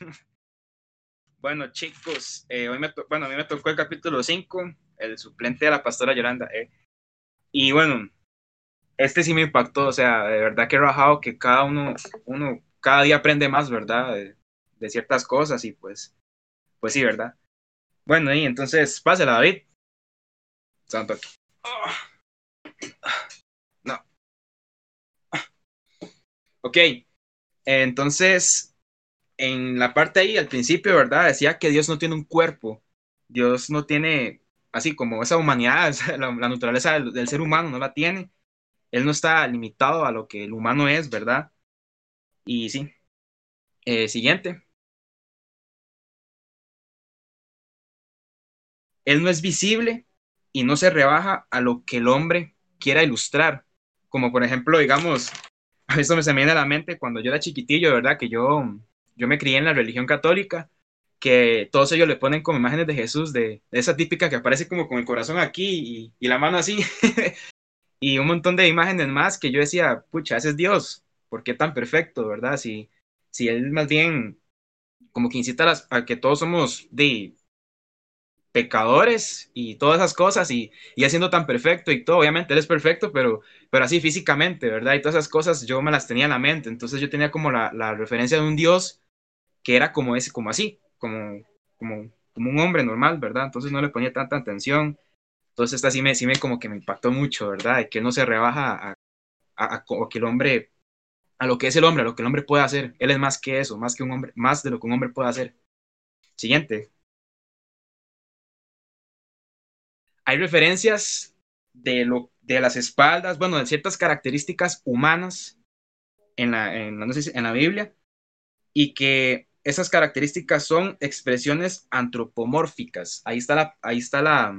bueno, chicos, eh, hoy me bueno, a mí me tocó el capítulo 5, el suplente de la pastora Yolanda. Eh. Y bueno, este sí me impactó, o sea, de verdad que rajado que cada uno, uno cada día aprende más, ¿verdad? De, ciertas cosas y pues, pues sí, ¿verdad? Bueno, y entonces, pásela, David. Santo aquí. No. Ok, entonces, en la parte ahí, al principio, ¿verdad? Decía que Dios no tiene un cuerpo. Dios no tiene, así como esa humanidad, la, naturaleza del, ser humano no la tiene. Él no está limitado a lo que el humano es, ¿verdad? Y sí. Eh, siguiente. Él no es visible y no se rebaja a lo que el hombre quiera ilustrar. Como por ejemplo, digamos, esto me se me viene a la mente cuando yo era chiquitillo, ¿verdad? Que yo, yo me crié en la religión católica, que todos ellos le ponen como imágenes de Jesús, de, esa típica que aparece como con el corazón aquí y, y la mano así, y un montón de imágenes más que yo decía, pucha, ese es Dios, ¿por qué tan perfecto, verdad? Si, si él más bien como que incita a, que todos somos de pecadores y todas esas cosas y, y haciendo tan perfecto y todo, obviamente él es perfecto, pero, pero así físicamente, ¿verdad? Y todas esas cosas yo me las tenía en la mente, entonces yo tenía como la, la referencia de un Dios que era como ese, como así, como, como, como un hombre normal, ¿verdad? Entonces no le ponía tanta atención, entonces esta sí me, sí me como que me impactó mucho, ¿verdad? De que no se rebaja a, a, a, que el hombre, a lo que es el hombre, a lo que el hombre puede hacer, él es más que eso, más que un hombre, más de lo que un hombre puede hacer. Siguiente. Hay referencias de, lo, de las espaldas, bueno, de ciertas características humanas en la, en, la Biblia y que esas características son expresiones antropomórficas. Ahí está la, ahí está la,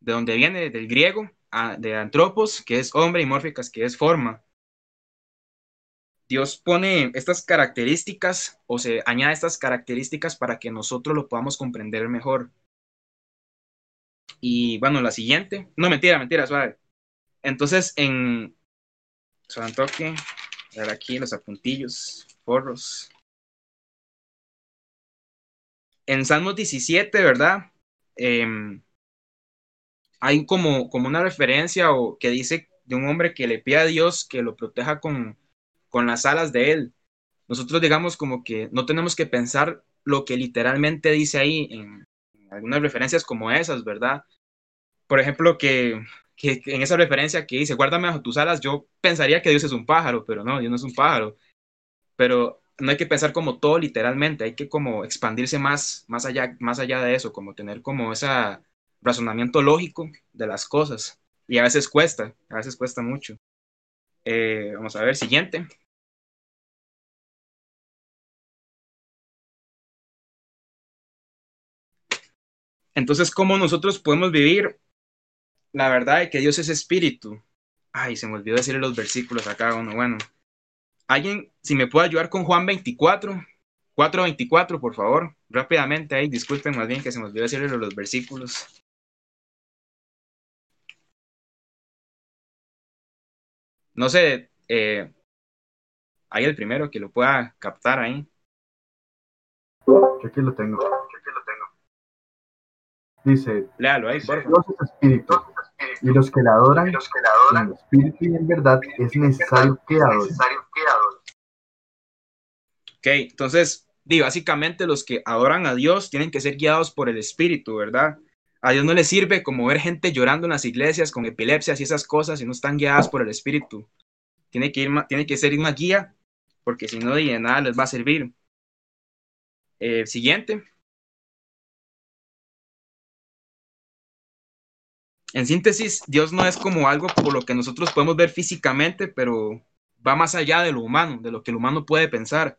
de donde viene, del griego, de antropos, que es hombre, y mórficas, que es forma. Dios pone estas características o se añade estas características para que nosotros lo podamos comprender mejor. Y bueno, la siguiente. No, mentira, mentira, suave. Entonces, en. Suave toque. A ver aquí los apuntillos, forros. En Salmos 17, ¿verdad? Em, hay como, como una referencia o que dice de un hombre que le pide a Dios que lo proteja con, con las alas de él. Nosotros digamos como que no tenemos que pensar lo que literalmente dice ahí en, algunas referencias como esas, ¿verdad? Por ejemplo, que, que, en esa referencia que dice, guárdame bajo tus alas, yo pensaría que Dios es un pájaro, pero no, Dios no es un pájaro. Pero no hay que pensar como todo literalmente, hay que como expandirse más, más, allá, más allá de eso, como tener como ese razonamiento lógico de las cosas. Y a veces cuesta, a veces cuesta mucho. Eh, vamos a ver, siguiente. Entonces, ¿cómo nosotros podemos vivir la verdad de que Dios es espíritu? Ay, se me olvidó decirle los versículos acá uno. Bueno, alguien, si me puede ayudar con Juan 24, 4.24, por favor, rápidamente ahí, disculpen más bien que se me olvidó decirle los versículos. No sé, eh, hay el primero que lo pueda captar ahí. aquí lo tengo. Dice, Léalo ahí, por Dios es espíritu, y los que la adoran, los que la adoran en espíritu y en verdad es necesario que adoren. Ok, entonces, digo, básicamente los que adoran a Dios tienen que ser guiados por el espíritu, ¿verdad? A Dios no le sirve como ver gente llorando en las iglesias con epilepsias y esas cosas y no están guiadas por el espíritu. Tiene que, ir, tiene que ser una guía, porque si no, de nada les va a servir. Eh, siguiente. En síntesis, Dios no es como algo por lo que nosotros podemos ver físicamente, pero va más allá de lo humano, de lo que el humano puede pensar.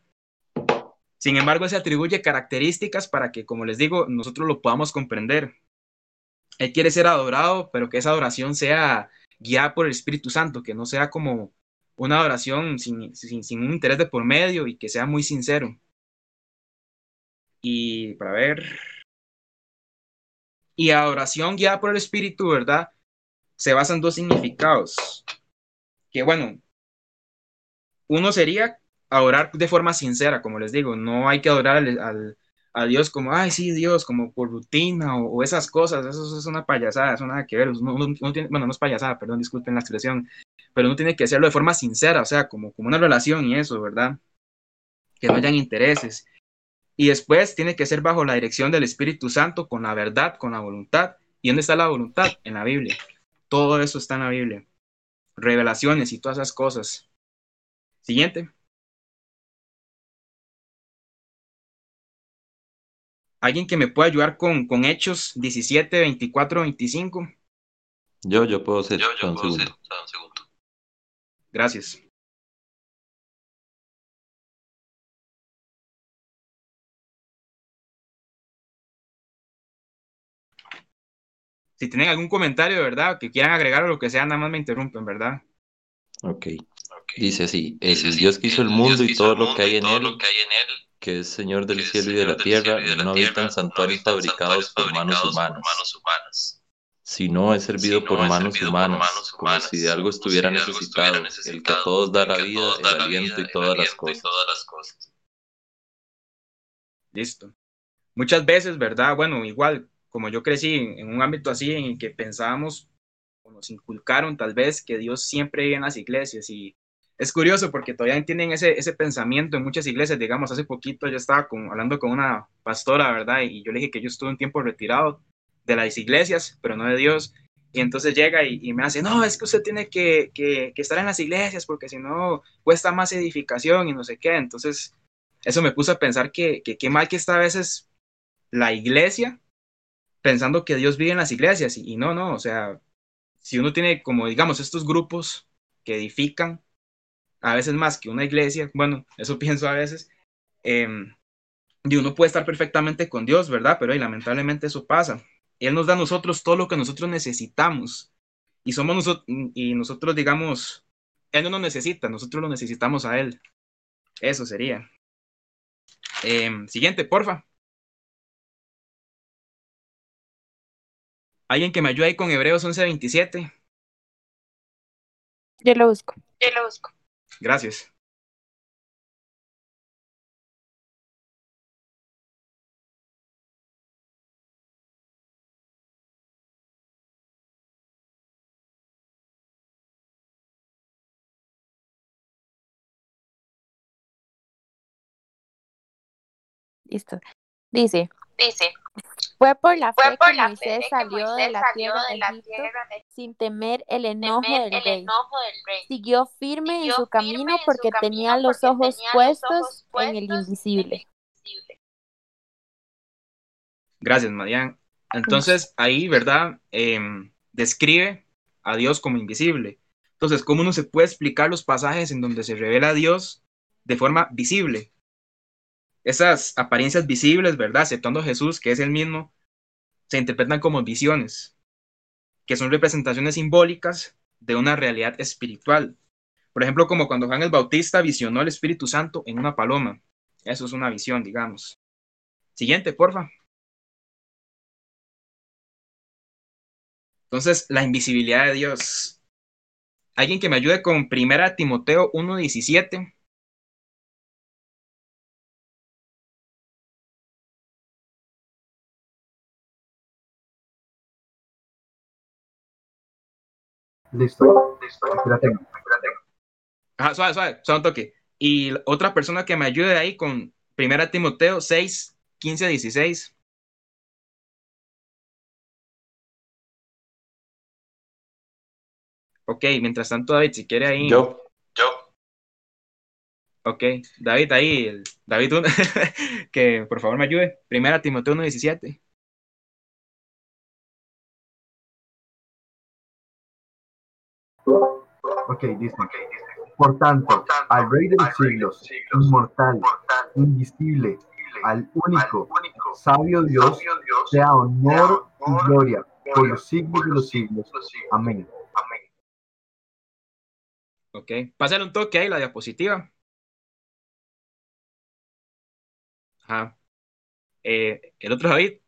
Sin embargo, se atribuye características para que, como les digo, nosotros lo podamos comprender. Él quiere ser adorado, pero que esa adoración sea guiada por el Espíritu Santo, que no sea como una adoración sin, sin un interés de por medio y que sea muy sincero. Y para ver, y adoración guiada por el Espíritu, ¿verdad? Se basan en dos significados. Que bueno, uno sería adorar de forma sincera, como les digo, no hay que adorar al, a Dios como, ay, sí, Dios, como por rutina o, esas cosas, eso, es una payasada, eso nada que ver, bueno, no es payasada, perdón, disculpen la expresión, pero no tiene que hacerlo de forma sincera, o sea, como, como una relación y eso, ¿verdad? Que no hayan intereses. Y después tiene que ser bajo la dirección del Espíritu Santo, con la verdad, con la voluntad. ¿Y dónde está la voluntad? En la Biblia. Todo eso está en la Biblia. Revelaciones y todas esas cosas. Siguiente. ¿Alguien que me pueda ayudar con, con Hechos 17, 24, 25? Yo, yo puedo ser. Yo, yo puedo ser. Un segundo. Gracias. Si tienen algún comentario, ¿verdad? Que quieran agregar o lo que sea, nada más me interrumpen, ¿verdad? Ok. Dice así, el Dios que hizo el mundo y todo lo que hay en él, que es Señor del cielo y de la tierra, no habita en santuarios fabricados por manos humanas, sino es servido por manos humanas, como si de algo estuviera necesitado, el que a todos da la vida, el aliento y todas las cosas. Listo. Muchas veces, ¿verdad? Bueno, igual, como yo crecí en, un ámbito así en el que pensábamos, o nos inculcaron tal vez, que Dios siempre vive en las iglesias y es curioso porque todavía tienen ese, ese pensamiento en muchas iglesias, digamos, hace poquito yo estaba con, hablando con una pastora, ¿verdad? Y yo le dije que yo estuve un tiempo retirado de las iglesias, pero no de Dios. Y entonces llega y, me hace, no, es que usted tiene que, que, estar en las iglesias porque si no cuesta más edificación y no sé qué. Entonces, eso me puso a pensar que qué mal que está a veces la iglesia pensando que Dios vive en las iglesias y, no, no, o sea, si uno tiene como digamos estos grupos que edifican, a veces más que una iglesia, bueno, eso pienso a veces, em, y uno puede estar perfectamente con Dios, ¿verdad? Pero lamentablemente eso pasa. Él nos da a nosotros todo lo que nosotros necesitamos y somos nosotros, y nosotros digamos, Él no nos necesita, nosotros lo necesitamos a Él. Eso sería. Em, siguiente, porfa. Alguien que me ayude ahí con Hebreos 11:27. Yo lo busco. Yo lo busco. Gracias. Listo. Dice. Dice. Fue por la fe que Moisés salió de la tierra de Egipto sin temer el enojo del rey. Siguió firme en su camino porque tenía los ojos puestos en el invisible. Gracias, Marian. Entonces, ahí, ¿verdad? Em, describe a Dios como invisible. Entonces, ¿cómo uno se puede explicar los pasajes en donde se revela a Dios de forma visible? Esas apariencias visibles, ¿verdad? Aceptando a Jesús, que es el mismo, se interpretan como visiones, que son representaciones simbólicas de una realidad espiritual. Por ejemplo, como cuando Juan el Bautista visionó al Espíritu Santo en una paloma. Eso es una visión, digamos. Siguiente, porfa. Entonces, la invisibilidad de Dios. Alguien que me ayude con 1 Timoteo 1.17. Listo. Listo. Aquí la tengo. Ajá, suave, suave, suave un toque. Y otra persona que me ayude ahí con 1 Timoteo 6, 15, 16. Ok, mientras tanto, David, si quiere ahí. Yo, yo. Ok, David, ahí, David, que por favor me ayude. 1 Timoteo 1, 17. Ok, dice. Por tanto, al Rey de los siglos, inmortal, invisible, al único, sabio Dios, sea honor y gloria por los siglos de los siglos. Amén. Ok, pásale un toque ahí la diapositiva. Ajá. Eh, el otro David.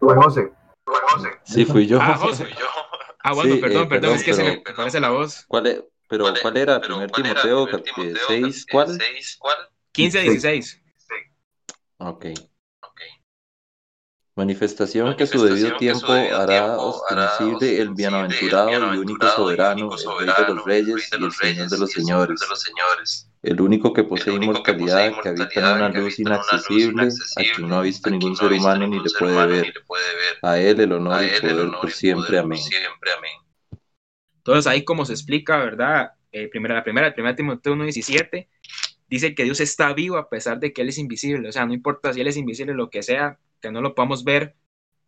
José. Sí, fui yo. Ah, José. Ah, bueno, Sí, perdón, eh, perdón, es que se me pero- parece la voz. ¿Cuál es? Pero, ¿cuál era? Primer Timoteo, eh, 6, ¿cuál? 15 a 16. Ok. Manifestación que a su debido tiempo hará ostensible el bienaventurado y único soberano, el Rey de los Reyes y el Señor de los Señores, el único que posee inmortalidad, que habita en una luz inaccesible, a quien no ha visto ningún ser humano ni le puede ver. A él el honor y poder por siempre. Amén. Entonces ahí como se explica, ¿verdad? Eh, primera, la primera, el primer Timoteo 1.17, dice que Dios está vivo a pesar de que Él es invisible. O sea, no importa si Él es invisible, lo que sea, que no lo podamos ver,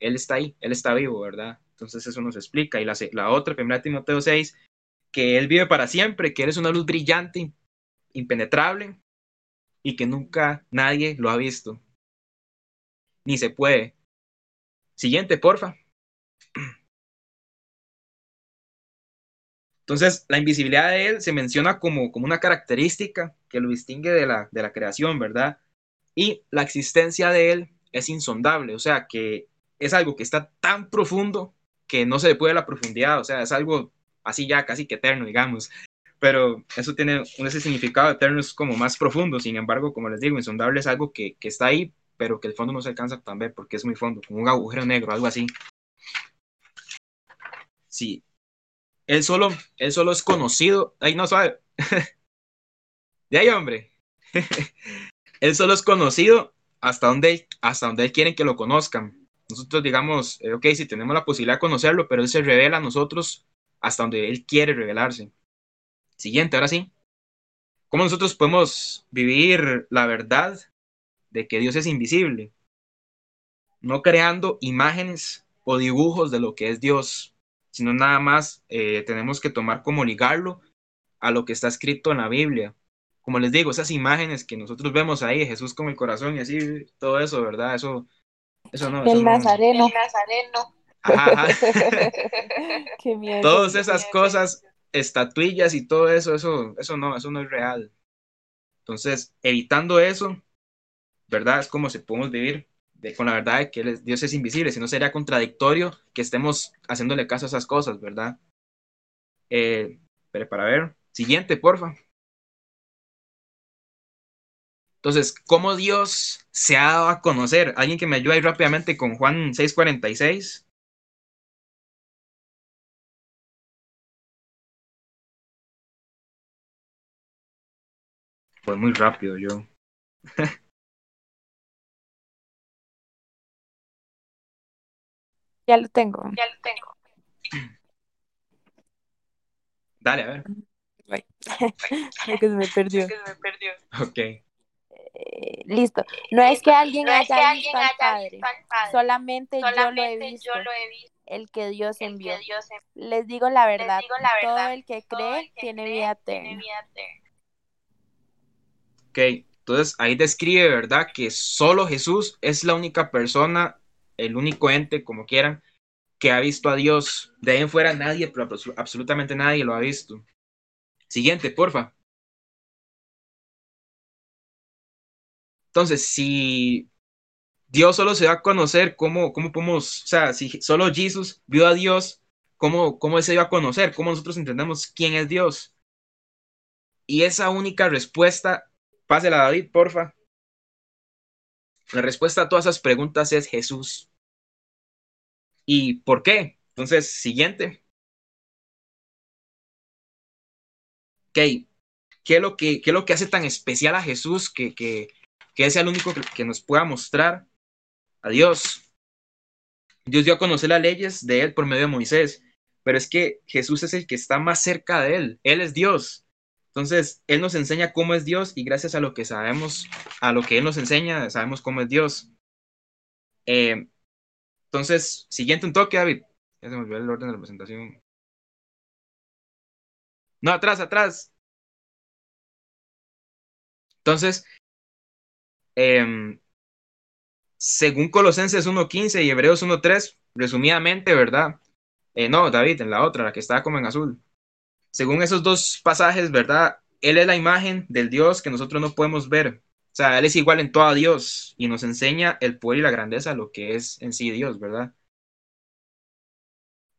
Él está ahí, Él está vivo, ¿verdad? Entonces eso nos explica. Y la, la otra, primera Timoteo 6, que Él vive para siempre, que Él es una luz brillante, impenetrable, y que nunca nadie lo ha visto. Ni se puede. Siguiente, porfa. Entonces, la invisibilidad de él se menciona como, como una característica que lo distingue de la, de la creación, ¿verdad? Y la existencia de él es insondable, o sea, que es algo que está tan profundo que no se le puede la profundidad, o sea, es algo así ya casi que eterno, digamos. Pero eso tiene ese significado eterno, es como más profundo, sin embargo, como les digo, insondable es algo que, que está ahí, pero que el fondo no se alcanza ver porque es muy fondo, como un agujero negro, algo así. Sí, él solo, él solo es conocido. Ay, no sabe. de ahí, hombre. él solo es conocido hasta donde, hasta donde él quiere que lo conozcan. Nosotros digamos, eh, ok, si tenemos la posibilidad de conocerlo, pero él se revela a nosotros hasta donde él quiere revelarse. Siguiente, ahora sí. ¿Cómo nosotros podemos vivir la verdad de que Dios es invisible? No creando imágenes o dibujos de lo que es Dios, sino nada más eh, tenemos que tomar como ligarlo a lo que está escrito en la Biblia. Como les digo, esas imágenes que nosotros vemos ahí, Jesús con el corazón y así, todo eso, ¿verdad? Eso, eso no. Eso El no- Nazareno. Ajá, ajá. Qué miedo. Todas esas cosas, estatuillas y todo eso, eso, eso no, eso no es real. Entonces, evitando eso, ¿verdad? Es como si podemos vivir con la verdad de que Dios es invisible, si no sería contradictorio que estemos haciéndole caso a esas cosas, ¿verdad? Eh, pero para ver, siguiente, porfa. Entonces, ¿cómo Dios se ha dado a conocer? Alguien que me ayude ahí rápidamente con Juan 6:46. Fue muy rápido yo. Ya lo tengo. Dale, a ver. Creo que se me perdió. Ok. Eh, listo. No es que alguien haya visto al Padre, solamente yo lo he visto, el que Dios envió. Les digo la verdad, todo el que cree tiene vida eterna. Ok, entonces ahí describe, ¿verdad? Que solo Jesús es la única persona, el único ente, como quieran, que ha visto a Dios. De ahí en fuera nadie, pero abs- absolutamente nadie lo ha visto. Siguiente, porfa. Entonces, si Dios solo se va a conocer, ¿cómo, cómo podemos, o sea, si solo Jesús vio a Dios, ¿cómo, cómo se dio a conocer? ¿Cómo nosotros entendemos quién es Dios? Y esa única respuesta, pásela David, porfa. La respuesta a todas esas preguntas es Jesús. ¿Y por qué? Entonces, siguiente. Ok, ¿qué es lo que, qué es lo que hace tan especial a Jesús que, que, que es el único que, que nos pueda mostrar a Dios? Dios dio a conocer las leyes de él por medio de Moisés, pero es que Jesús es el que está más cerca de él, él es Dios. Entonces, él nos enseña cómo es Dios y gracias a lo que sabemos, a lo que él nos enseña, sabemos cómo es Dios. Eh, entonces, siguiente un toque, David. Ya se me olvidó el orden de la presentación. No, atrás, atrás. Entonces, em, según Colosenses 1.15 y Hebreos 1.3, resumidamente, ¿verdad? Eh, no, David, en la otra, la que estaba como en azul. Según esos dos pasajes, ¿verdad? Él es la imagen del Dios que nosotros no podemos ver. O sea, Él es igual en todo a Dios y nos enseña el poder y la grandeza, lo que es en sí Dios, ¿verdad?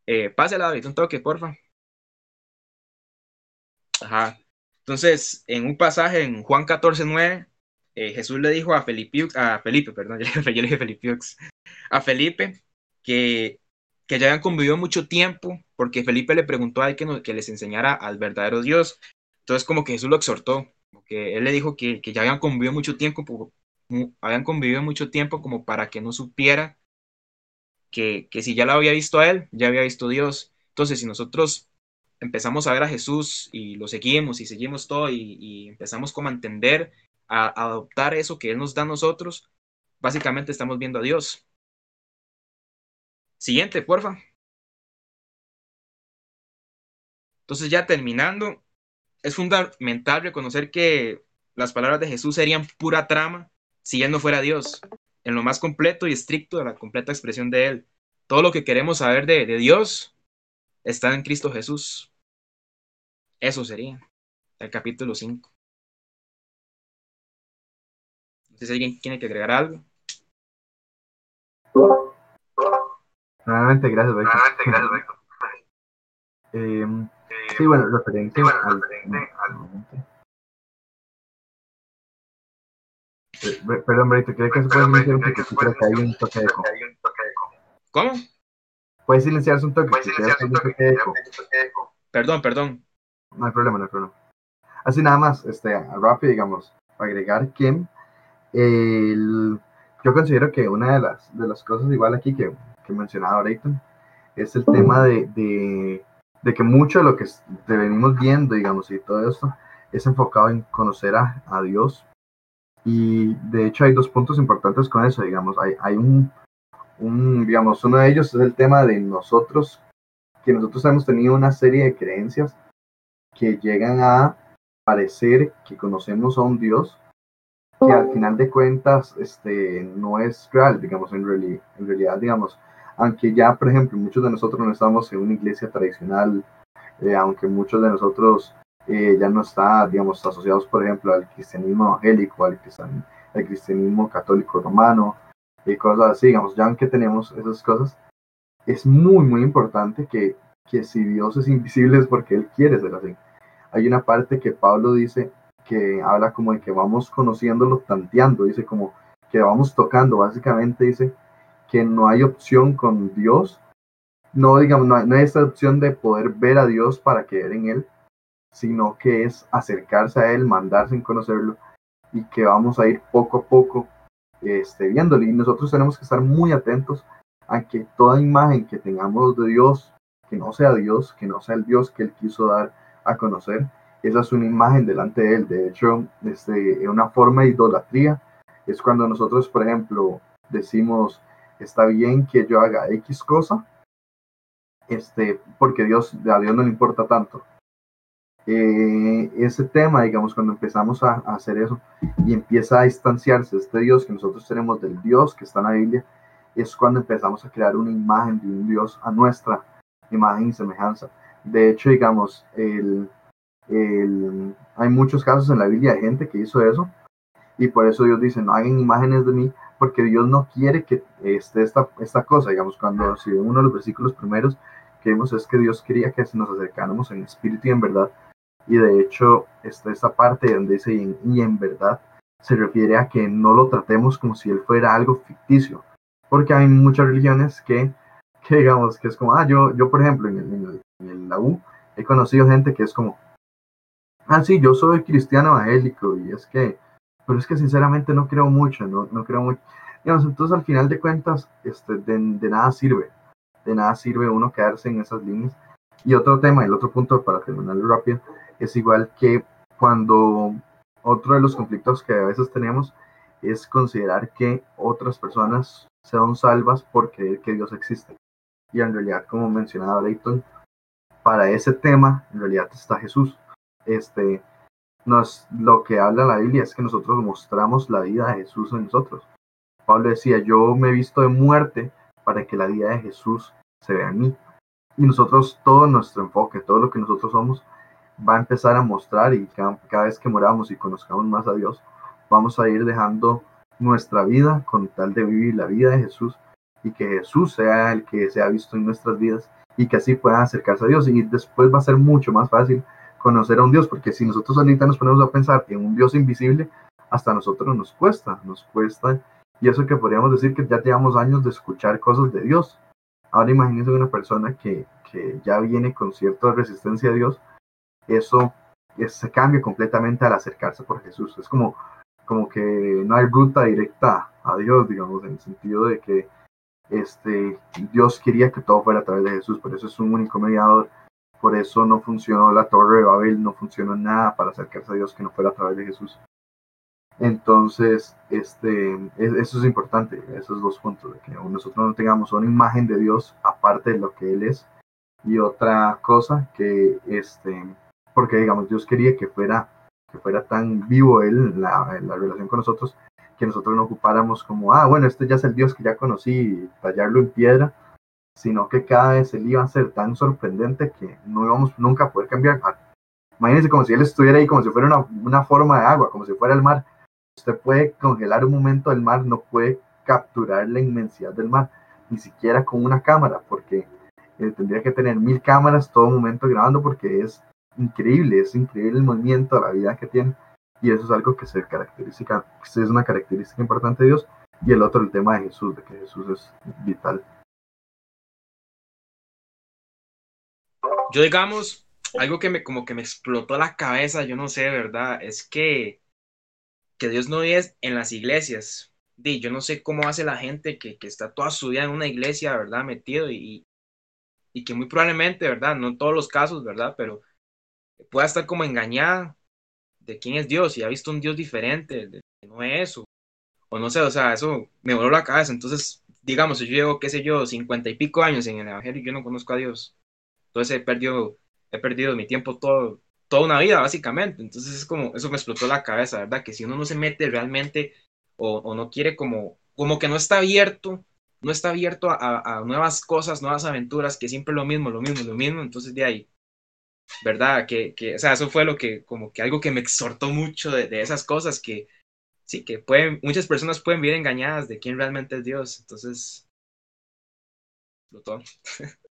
Eh, pásela, David, un toque, porfa. Ajá. Entonces, en un pasaje en Juan 14, 9, eh, Jesús le dijo a Felipe, a Felipe, perdón, yo le dije Felipe, a Felipe que, que ya habían convivido mucho tiempo, porque Felipe le preguntó a él que, les enseñara al verdadero Dios. Entonces, como que Jesús lo exhortó, que él le dijo que, que ya habían convivido mucho tiempo, habían convivido mucho tiempo como para que no supiera que, que si ya lo había visto a él, ya había visto a Dios. Entonces, si nosotros empezamos a ver a Jesús y lo seguimos y seguimos todo y, empezamos como a entender, a, adoptar eso que Él nos da a nosotros, básicamente estamos viendo a Dios. Siguiente, porfa. Entonces ya terminando, es fundamental reconocer que las palabras de Jesús serían pura trama si Él no fuera Dios, en lo más completo y estricto de la completa expresión de Él. Todo lo que queremos saber de, de Dios está en Cristo Jesús. Eso sería el capítulo 5. No sé si alguien tiene que agregar algo. Nuevamente, gracias, Beto. Nuevamente, gracias, Beto. eh, sí, bueno, referente, sí, bueno, al, referente al... Eh, perdón, Beto, ¿cree que se puede silenciar un toque? Creo que hay un toque de eco. ¿Cómo? Puede silenciarse un toque. Puede silenciarse un toque de eco. Perdón, perdón. No hay problema, no hay problema. Así nada más, este, rápido, digamos, agregar que el, yo considero que una de las, de las cosas igual aquí que, que mencionaba ahorita es el tema de, de, de, que mucho de lo que te venimos viendo, digamos, y todo esto es enfocado en conocer a, a, Dios. Y de hecho hay dos puntos importantes con eso, digamos, hay, hay un, un, digamos, uno de ellos es el tema de nosotros, que nosotros hemos tenido una serie de creencias que llegan a parecer que conocemos a un Dios que al final de cuentas este, no es real, digamos, en, en realidad, digamos, aunque ya, por ejemplo, muchos de nosotros no estamos en una iglesia tradicional, eh, aunque muchos de nosotros eh, ya no están, digamos, asociados, por ejemplo, al cristianismo evangélico, al, al cristianismo católico romano, y cosas así, digamos, ya aunque tenemos esas cosas, es muy, muy importante que, que si Dios es invisible es porque Él quiere ser así. Hay una parte que Pablo dice que habla como de que vamos conociéndolo, tanteando, dice como que vamos tocando, básicamente dice que no hay opción con Dios, no digamos, no hay, no hay esta opción de poder ver a Dios para creer en Él, sino que es acercarse a Él, mandarse en conocerlo y que vamos a ir poco a poco este, viéndolo. Y nosotros tenemos que estar muy atentos a que toda imagen que tengamos de Dios, que no sea Dios, que no sea el Dios que Él quiso dar, a conocer. Esa es una imagen delante de él. De hecho, este, una forma de idolatría es cuando nosotros, por ejemplo, decimos, está bien que yo haga X cosa, este, porque Dios, a Dios no le importa tanto. Eh, ese tema, digamos, cuando empezamos a, a, hacer eso y empieza a distanciarse este Dios que nosotros tenemos del Dios que está en la Biblia, es cuando empezamos a crear una imagen de un Dios a nuestra imagen y semejanza. De hecho, digamos, el, el, hay muchos casos en la Biblia de gente que hizo eso y por eso Dios dice, no hagan imágenes de mí, porque Dios no quiere que esté esta, esta cosa, digamos, cuando si uno de los versículos primeros que vemos es que Dios quería que nos acercáramos en espíritu y en verdad, y de hecho está esta parte donde dice y en, en verdad, se refiere a que no lo tratemos como si él fuera algo ficticio, porque hay muchas religiones que que digamos que es como, ah, yo, yo por ejemplo, en, el, en, la U he conocido gente que es como, ah, sí, yo soy cristiano evangélico y es que, pero es que sinceramente no creo mucho, no, no creo mucho. Digamos, entonces al final de cuentas, este, de, de nada sirve, de nada sirve uno quedarse en esas líneas. Y otro tema, el otro punto para terminarlo rápido, es igual que cuando otro de los conflictos que a veces tenemos es considerar que otras personas sean salvas por creer que Dios existe y en realidad, como mencionaba Leighton, para ese tema, en realidad está Jesús. Este, nos, lo que habla la Biblia es que nosotros mostramos la vida de Jesús en nosotros. Pablo decía, yo me he visto de muerte para que la vida de Jesús se vea en mí. Y nosotros, todo nuestro enfoque, todo lo que nosotros somos, va a empezar a mostrar y cada, vez que moramos y conozcamos más a Dios, vamos a ir dejando nuestra vida con tal de vivir la vida de Jesús y que Jesús sea el que se ha visto en nuestras vidas y que así puedan acercarse a Dios y después va a ser mucho más fácil conocer a un Dios, porque si nosotros ahorita nos ponemos a pensar en un Dios invisible, hasta nosotros nos cuesta, nos cuesta, y eso que podríamos decir que ya llevamos años de escuchar cosas de Dios. Ahora imagínense una persona que, que ya viene con cierta resistencia a Dios, eso se cambia completamente al acercarse por Jesús. Es como, como que no hay ruta directa a Dios, digamos, en el sentido de que este, Dios quería que todo fuera a través de Jesús, por eso es un único mediador, por eso no funcionó la torre de Babel, no funcionó nada para acercarse a Dios que no fuera a través de Jesús. Entonces, este, eso es importante, esos dos puntos, de que nosotros no tengamos una imagen de Dios aparte de lo que Él es. Y otra cosa que, este, porque digamos, Dios quería que fuera, que fuera tan vivo Él, la, la relación con nosotros, que nosotros no ocupáramos como, ah, bueno, este ya es el Dios que ya conocí, tallarlo en piedra, sino que cada vez Él iba a ser tan sorprendente que no íbamos nunca a poder cambiar. Imagínense como si Él estuviera ahí, como si fuera una, forma de agua, como si fuera el mar. Usted puede congelar un momento del mar, no puede capturar la inmensidad del mar, ni siquiera con una cámara, porque eh, tendría que tener mil cámaras todo momento grabando porque es increíble, es increíble el movimiento, la vida que tiene y eso es algo que se caracteriza, es una característica importante de Dios y el otro el tema de Jesús, de que Jesús es vital. Yo digamos, algo que me como que me explotó la cabeza, yo no sé, ¿verdad? Es que, que Dios no es en las iglesias. Di, yo no sé cómo hace la gente que, que está toda su vida en una iglesia, ¿verdad? Metido y, y que muy probablemente, ¿verdad? No en todos los casos, ¿verdad? Pero pueda estar como engañada de quién es Dios y ha visto un Dios diferente, no es eso. O no sé, o sea, eso me voló la cabeza. Entonces, digamos, si yo llevo, qué sé yo, cincuenta y pico años en el Evangelio y yo no conozco a Dios, entonces he perdido, he perdido mi tiempo todo, toda una vida, básicamente. Entonces es como, eso me explotó la cabeza, ¿verdad? Que si uno no se mete realmente o, no quiere como, como que no está abierto, no está abierto a, a, nuevas cosas, nuevas aventuras, que siempre lo mismo, lo mismo, lo mismo, entonces de ahí ¿verdad? Que, que, o sea, eso fue lo que, como que algo que me exhortó mucho de, de, esas cosas que, sí, que pueden, muchas personas pueden vivir engañadas de quién realmente es Dios, entonces, explotó.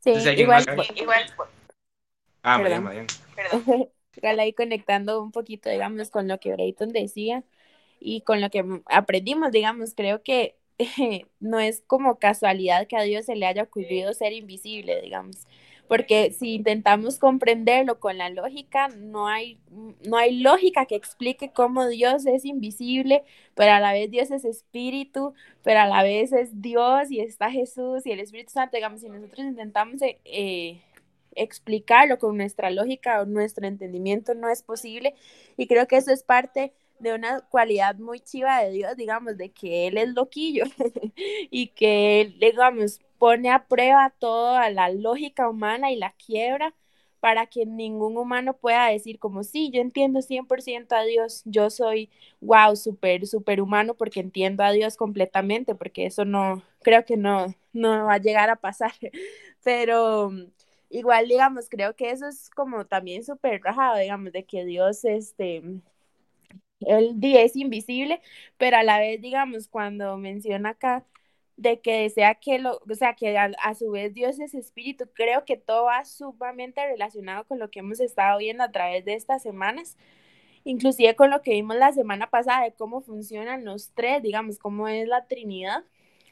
Sí, igual, igual. Ah, Mariana, Mariana. Igual ahí conectando un poquito, digamos, con lo que Brayton decía y con lo que aprendimos, digamos, creo que no es como casualidad que a Dios se le haya ocurrido ser invisible, digamos porque si intentamos comprenderlo con la lógica, no hay, no hay lógica que explique cómo Dios es invisible, pero a la vez Dios es espíritu, pero a la vez es Dios y está Jesús y el Espíritu Santo, digamos, si nosotros intentamos eh, explicarlo con nuestra lógica o nuestro entendimiento, no es posible, y creo que eso es parte de una cualidad muy chiva de Dios, digamos, de que Él es loquillo y que Él, digamos, pone a prueba toda la lógica humana y la quiebra para que ningún humano pueda decir como, sí, yo entiendo 100% a Dios, yo soy, wow, súper, súper humano porque entiendo a Dios completamente, porque eso no, creo que no, no va a llegar a pasar, pero igual, digamos, creo que eso es como también súper rajado, digamos, de que Dios, este, él es invisible, pero a la vez, digamos, cuando menciona acá de que desea que lo, o sea, que a, a, su vez Dios es espíritu, creo que todo va sumamente relacionado con lo que hemos estado viendo a través de estas semanas, inclusive con lo que vimos la semana pasada de cómo funcionan los tres, digamos, cómo es la Trinidad,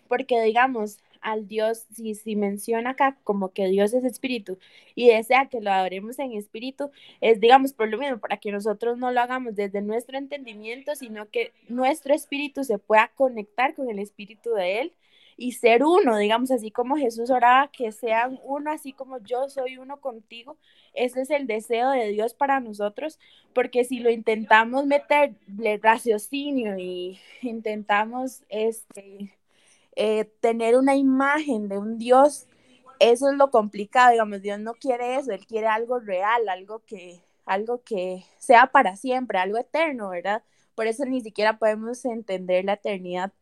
porque digamos, al Dios, si, si menciona acá como que Dios es espíritu y desea que lo adoremos en espíritu, es digamos por lo mismo, para que nosotros no lo hagamos desde nuestro entendimiento, sino que nuestro espíritu se pueda conectar con el espíritu de Él y ser uno, digamos, así como Jesús oraba, que sean uno, así como yo soy uno contigo. Ese es el deseo de Dios para nosotros, porque si lo intentamos meterle raciocinio y intentamos este, eh, tener una imagen de un Dios, eso es lo complicado, digamos, Dios no quiere eso, Él quiere algo real, algo que, algo que sea para siempre, algo eterno, ¿verdad? Por eso ni siquiera podemos entender la eternidad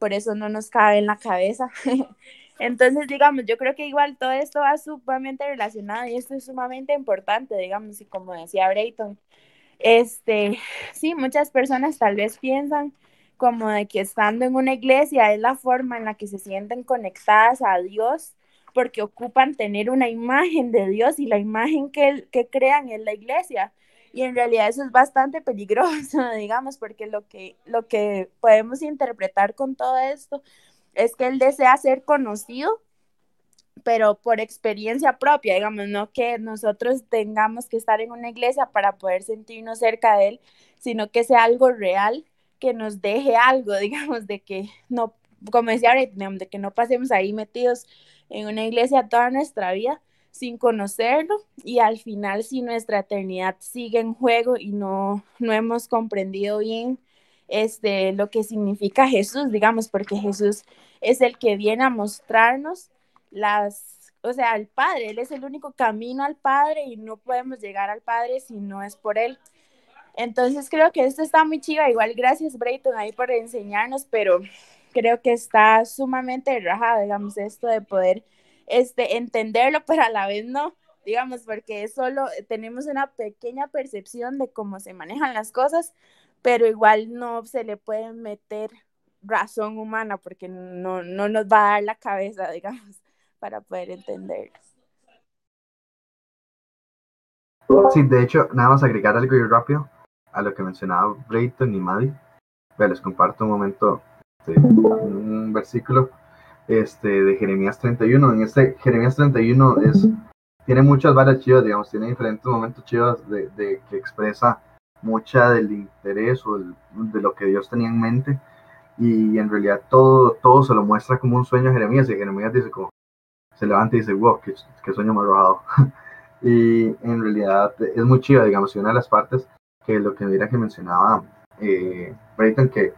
por eso no nos cabe en la cabeza. Entonces, digamos, yo creo que igual todo esto va sumamente relacionado y esto es sumamente importante, digamos, y como decía Brayton, este, sí, muchas personas tal vez piensan como de que estando en una iglesia es la forma en la que se sienten conectadas a Dios, porque ocupan tener una imagen de Dios y la imagen que, que crean en la iglesia. Y en realidad eso es bastante peligroso, digamos, porque lo que, lo que podemos interpretar con todo esto es que él desea ser conocido, pero por experiencia propia, digamos, no que nosotros tengamos que estar en una iglesia para poder sentirnos cerca de él, sino que sea algo real que nos deje algo, digamos, de que no, como decía de que no pasemos ahí metidos en una iglesia toda nuestra vida sin conocerlo y al final si nuestra eternidad sigue en juego y no, no hemos comprendido bien este, lo que significa Jesús, digamos, porque Jesús es el que viene a mostrarnos las, o sea, el Padre, Él es el único camino al Padre y no podemos llegar al Padre si no es por Él. Entonces creo que esto está muy chiva, igual gracias Brayton ahí por enseñarnos, pero creo que está sumamente rajado, digamos, esto de poder este, entenderlo, pero a la vez no, digamos, porque solo tenemos una pequeña percepción de cómo se manejan las cosas, pero igual no se le puede meter razón humana porque no, no nos va a dar la cabeza, digamos, para poder entenderlo. Sí, de hecho, nada más agregar algo rápido a lo que mencionaba Brayton y Maddie. Les comparto un momento este, un versículo este, de Jeremías 31. En este Jeremías 31 es, tiene muchas varias chivas, digamos, tiene diferentes momentos chivas de, de que expresa mucha del interés o de lo que Dios tenía en mente y en realidad todo, todo se lo muestra como un sueño a Jeremías y Jeremías dice como, se levanta y dice, wow, qué, qué sueño más arrojado. y en realidad es muy chiva, digamos, y una de las partes que lo que mira que mencionaba eh, que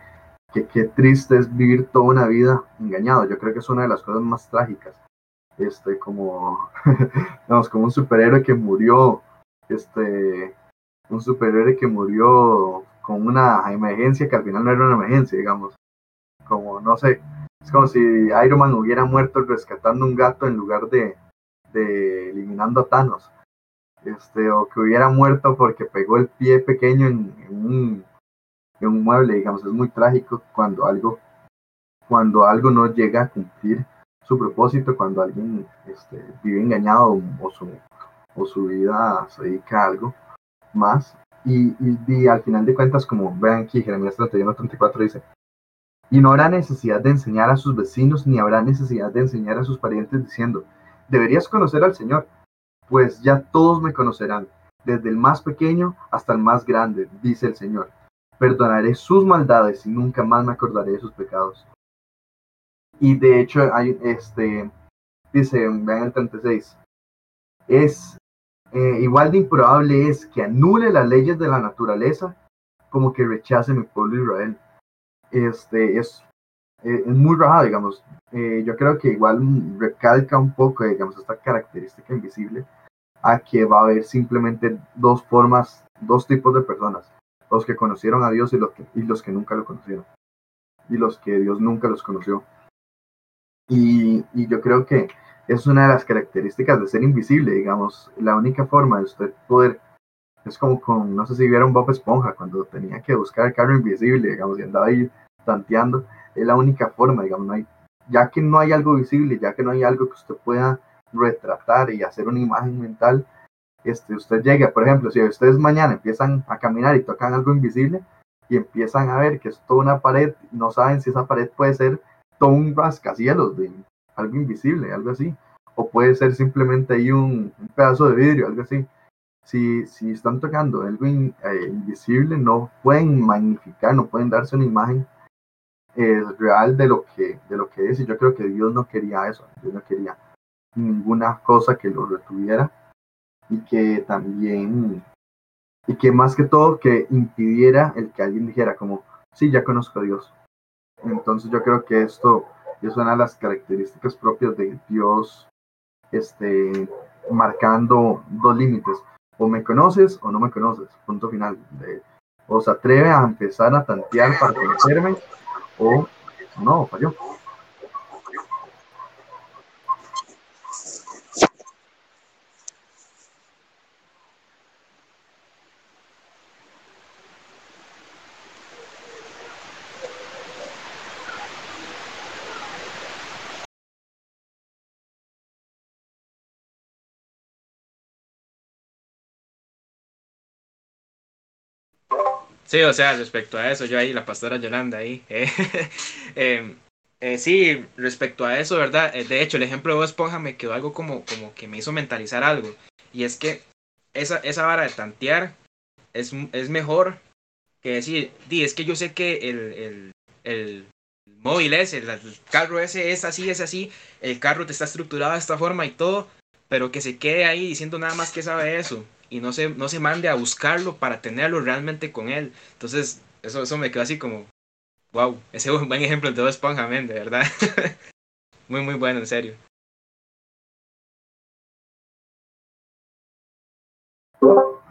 qué triste es vivir toda una vida engañado. Yo creo que es una de las cosas más trágicas. Este, como, digamos, como un superhéroe que murió, este, un superhéroe que murió con una emergencia que al final no era una emergencia, digamos. Como, no sé, es como si Iron Man hubiera muerto rescatando un gato en lugar de, de eliminando a Thanos. Este, o que hubiera muerto porque pegó el pie pequeño en un un mueble, digamos, es muy trágico cuando algo, cuando algo no llega a cumplir su propósito, cuando alguien este, vive engañado o, su, o su vida se dedica a algo más. Y, y, al final de cuentas, como vean aquí, Jeremías 31, 34 dice, y no habrá necesidad de enseñar a sus vecinos, ni habrá necesidad de enseñar a sus parientes diciendo, deberías conocer al Señor, pues ya todos me conocerán, desde el más pequeño hasta el más grande, dice el Señor perdonaré sus maldades y nunca más me acordaré de sus pecados. Y de hecho, hay, este, dice, vean el 36, es eh, igual de improbable es que anule las leyes de la naturaleza como que rechace mi pueblo Israel. Este, es, eh, es muy raro, digamos. Eh, yo creo que igual recalca un poco, digamos, esta característica invisible a que va a haber simplemente dos formas, dos tipos de personas los que conocieron a Dios y los que, y los que nunca lo conocieron, y los que Dios nunca los conoció. Y, y yo creo que es una de las características de ser invisible, digamos, la única forma de usted poder, es como con, no sé si vieron Bob Esponja, cuando tenía que buscar el carro invisible, digamos, y andaba ahí tanteando, es la única forma, digamos, no hay, ya que no hay algo visible, ya que no hay algo que usted pueda retratar y hacer una imagen mental, este, usted llega, por ejemplo, si ustedes mañana empiezan a caminar y tocan algo invisible y empiezan a ver que es toda una pared, no saben si esa pared puede ser todo un rascacielos de algo invisible, algo así, o puede ser simplemente ahí un, pedazo de vidrio, algo así. Si, si están tocando algo eh, invisible, no pueden magnificar, no pueden darse una imagen eh, real de lo, que, de lo que es. Y yo creo que Dios no quería eso, Dios no quería ninguna cosa que lo retuviera y que también, y que más que todo que impidiera el que alguien dijera como, sí, ya conozco a Dios. Entonces yo creo que esto es una de las características propias de Dios, este, marcando dos límites. O me conoces o no me conoces, punto final. De, o se atreve a empezar a tantear para conocerme o no, falló. Sí, o sea, respecto a eso, yo ahí, la pastora Yolanda ahí. Eh, em, eh, sí, respecto a eso, ¿verdad? Eh, de hecho, el ejemplo de Bob Esponja me quedó algo como, como que me hizo mentalizar algo. Y es que esa, esa vara de tantear es, es mejor que decir, di, es que yo sé que el, el, el móvil ese, el carro ese es así, es así, el carro te está estructurado de esta forma y todo, pero que se quede ahí diciendo nada más que sabe eso y no se, no se mande a buscarlo para tenerlo realmente con él. Entonces, eso, eso me quedó así como, Wow, ese es un buen ejemplo de Bob Esponja, de verdad. muy, muy bueno, en serio.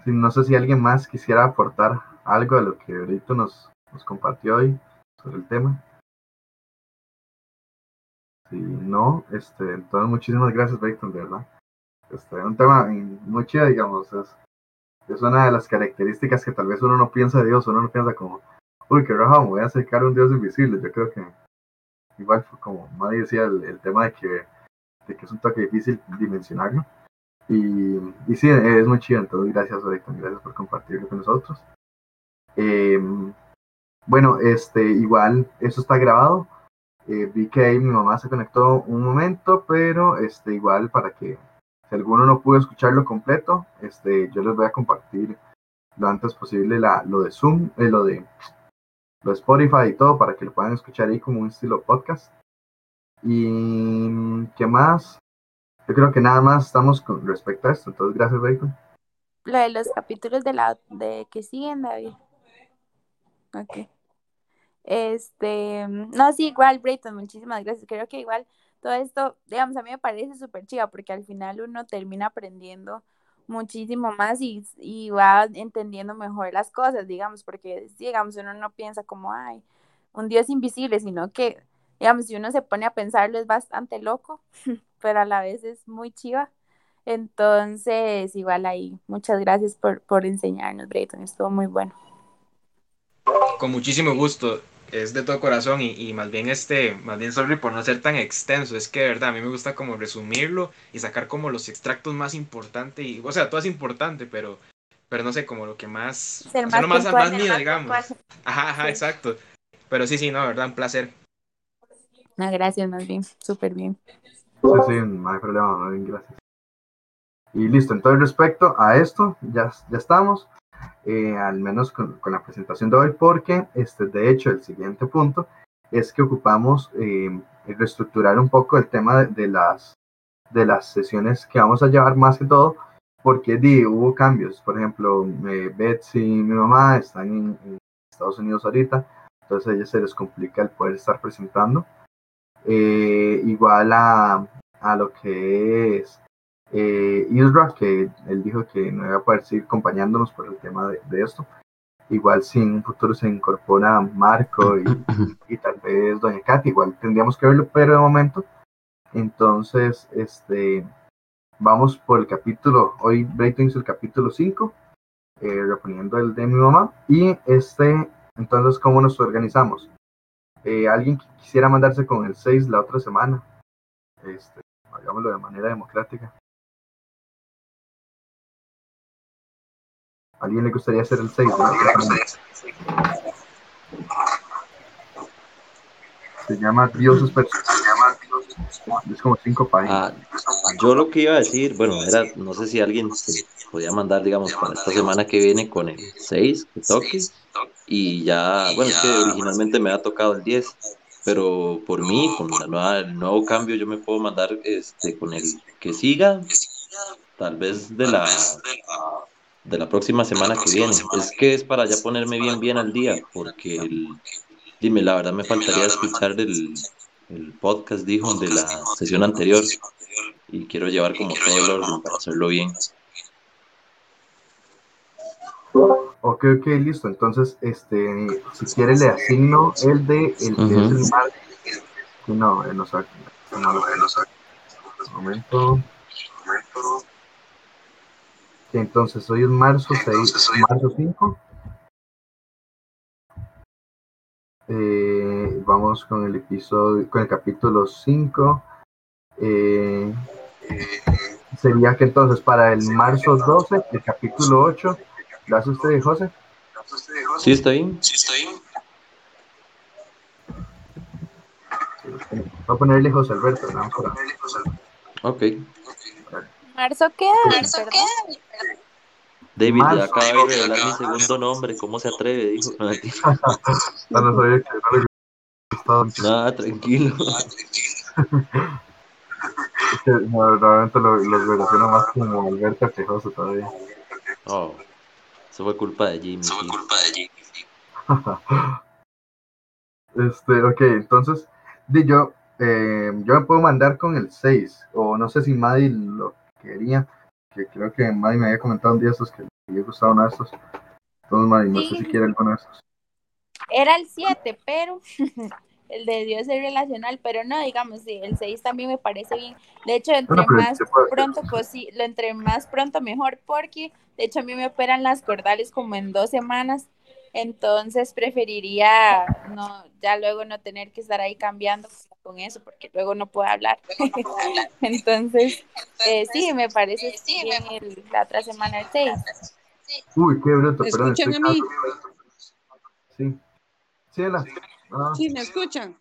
no sé si alguien más quisiera aportar algo a lo que ahorita nos, nos compartió hoy sobre el tema. Si no, este, entonces muchísimas gracias, Brayton, de verdad. Este, es un tema muy chido, digamos, es, es una de las características que tal vez uno no piensa de Dios, uno no piensa como, uy, qué roja, me voy a acercar a un dios invisible. Yo creo que igual como nadie decía el, tema de que, de que es un toque difícil dimensionarlo. Y, y sí, es muy chido, entonces gracias, Oriton, gracias por compartirlo con nosotros. Em, bueno, este, igual, eso está grabado. Eh, vi que ahí mi mamá se conectó un momento, pero este, igual para que si alguno no pudo escucharlo completo, este, yo les voy a compartir lo antes posible la, lo de Zoom, eh, lo de lo Spotify y todo para que lo puedan escuchar ahí como un estilo podcast. Y qué más, yo creo que nada más estamos con respecto a esto. Entonces, gracias, Bacon. Lo de los capítulos de la de que siguen, David. Ok. Este, no, sí, igual, Brayton, muchísimas gracias. Creo que igual todo esto, digamos, a mí me parece súper chido porque al final uno termina aprendiendo muchísimo más y, y, va entendiendo mejor las cosas, digamos, porque, digamos, uno no piensa como, ay, un Dios invisible, sino que, digamos, si uno se pone a pensarlo es bastante loco, pero a la vez es muy chiva. Entonces, igual ahí, muchas gracias por, por enseñarnos, Brayton, estuvo muy bueno. Con muchísimo gusto es de todo corazón y, y, más bien este, más bien sorry por no ser tan extenso, es que de verdad a mí me gusta como resumirlo y sacar como los extractos más importantes y, o sea, todo es importante, pero, pero no sé, como lo que más, o sea, más, más, más mío, digamos. Ajá, ajá, exacto. Pero sí, sí, no, de verdad, un placer. No, gracias, más bien, súper bien. Sí, sí, no hay problema, más bien, gracias. Y listo, entonces respecto a esto, ya, ya estamos. Eh, al menos con, con, la presentación de hoy, porque este, de hecho el siguiente punto es que ocupamos eh, reestructurar un poco el tema de, de, las, de las sesiones que vamos a llevar más que todo, porque di, hubo cambios. Por ejemplo, eh, Betsy y mi mamá están en, en, Estados Unidos ahorita, entonces a ellos se les complica el poder estar presentando. Eh, igual a, a lo que es eh, Isra, que él dijo que no iba a poder seguir acompañándonos por el tema de, de esto. Igual si en un futuro se incorpora Marco y, y, tal vez Doña Katy, igual tendríamos que verlo, pero de momento. Entonces, este, vamos por el capítulo, hoy Brayton hizo el capítulo 5, eh, reponiendo el de mi mamá. Y este, entonces, ¿cómo nos organizamos? Eh, ¿Alguien que quisiera mandarse con el 6 la otra semana? Este, hagámoslo de manera democrática. Alguien le gustaría hacer el 6? Se llama Dios Es como cinco páginas. Ah, yo lo que iba a decir, bueno, era, no sé si alguien se podía mandar, digamos, para esta semana que viene con el 6, que toque. Y ya, bueno, es que originalmente me ha tocado el 10, pero por mí, con la nueva, el nuevo cambio, yo me puedo mandar este con el que siga, tal vez de la de la próxima semana que viene. Es que es para ya ponerme bien bien al día, porque el, dime, la verdad me faltaría escuchar el, el podcast, dijo, de la sesión anterior y quiero llevar como todo el orden para hacerlo bien. Ok, ok, listo. Entonces, este, si quiere le asigno el de el uh -huh. es el mar... No, él no sabe. No, no momento. Un Entonces, hoy es marzo, 6, marzo 5. Eh, vamos con el episodio, con el capítulo 5. Eh, sería que entonces para el marzo 12, el capítulo 8, ¿lo hace usted, José? Sí, está bien. Voy a ponerle José Alberto, ¿no? Ok. Marzo queda, ¿verdad? David Marzo. acaba de revelar mi segundo nombre. ¿Cómo se atreve? Dijo. No. No, no sabía que no le gustaba. Nada, tranquilo. Es que no, realmente lo, los relaciono más como Alberto Quejoso todavía. Oh, eso fue culpa de Jimmy. sí. Este, ok, entonces, di yo, eh, yo me puedo mandar con el 6, o no sé si Maddy lo quería, que creo que Maddy me había comentado un día estos que le había gustado uno de estos. Entonces, Maddy, no sé Sí. si quiere alguno de estos. Era el 7, pero el de Dios es relacional, pero no, digamos, sí, el 6 también me parece bien. De hecho, entre Bueno, más pronto, pues sí, lo entre más pronto mejor, porque de hecho a mí me operan las cordales como en dos semanas, entonces preferiría no, ya luego no tener que estar ahí cambiando con eso, porque luego no puedo hablar. entonces, eh, sí, me parece bien el- la otra semana el 6. Uy, qué bruto, ¿Me perdón. escuchan a mí? Sí. Sí, Ela. Ah, Sí, me escuchan.